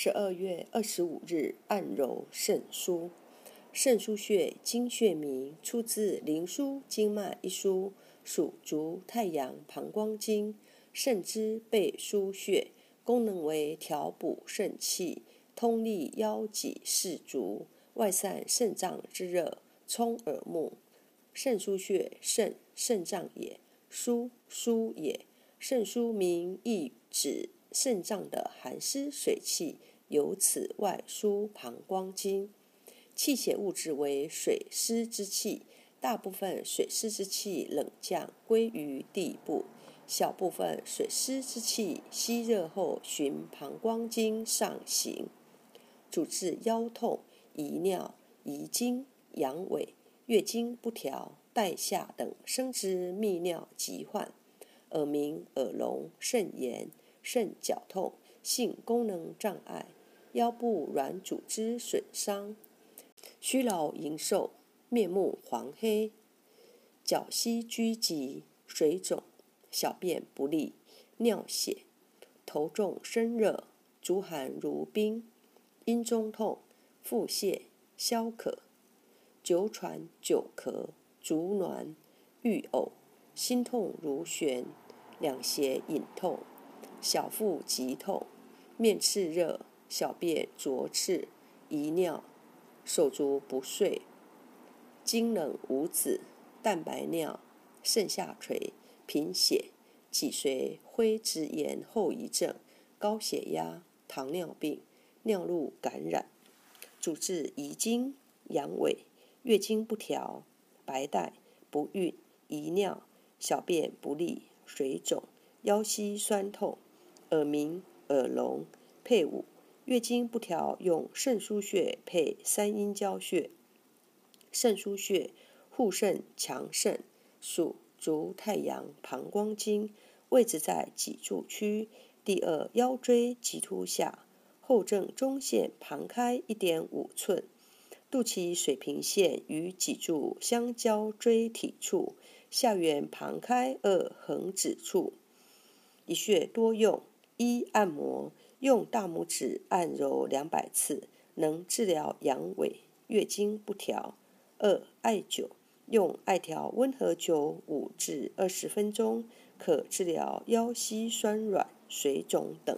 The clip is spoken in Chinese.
十二月二十五日，按揉肾腧。肾腧穴，经穴名，出自《灵枢·经脉》一书，属足太阳膀胱经。肾之背腧穴，功能为调补肾气，通利腰脊四足，外散肾脏之热，充耳目。肾腧穴，肾，肾脏也；腧，腧也。肾腧名意指。肾脏的寒湿水气由此外输膀胱经，气血物质为水湿之气，大部分水湿之气冷降归于地部，小部分水湿之气吸热后循膀胱经上行，主治腰痛、遗尿、遗精、阳痿、月经不调、带下等生殖泌尿疾患，耳鸣、耳聋、肾炎。肾绞痛、性功能障碍、腰部软组织损伤、虚劳营瘦、面目黄黑、脚膝拘急、水肿、小便不利、尿血、头重身热、足寒如冰、阴中痛、腹泻、消渴、久喘久咳、足挛、欲呕、心痛如悬、两胁隐痛。小腹急痛，面赤热，小便浊赤，遗尿，手足不遂，精冷无子，蛋白尿，肾下垂，贫血，脊髓灰质炎后遗症，高血压，糖尿病，尿路感染，主治遗精、阳痿、月经不调、白带、不孕、遗尿、小便不利、水肿、腰膝酸痛。耳鸣、耳聋，配伍月经不调，用肾腧穴配三阴交穴。肾腧穴护肾强肾，属足太阳膀胱经，位置在脊柱区第二腰椎棘突下，后正中线旁开一点五寸，肚脐水平线与脊柱相交椎体处，下缘旁开二横指处。一穴多用。一按摩，用大拇指按揉两百次，能治疗阳痿、月经不调。二艾灸，用艾条温和灸五至二十分钟，可治疗腰膝酸软、水肿等。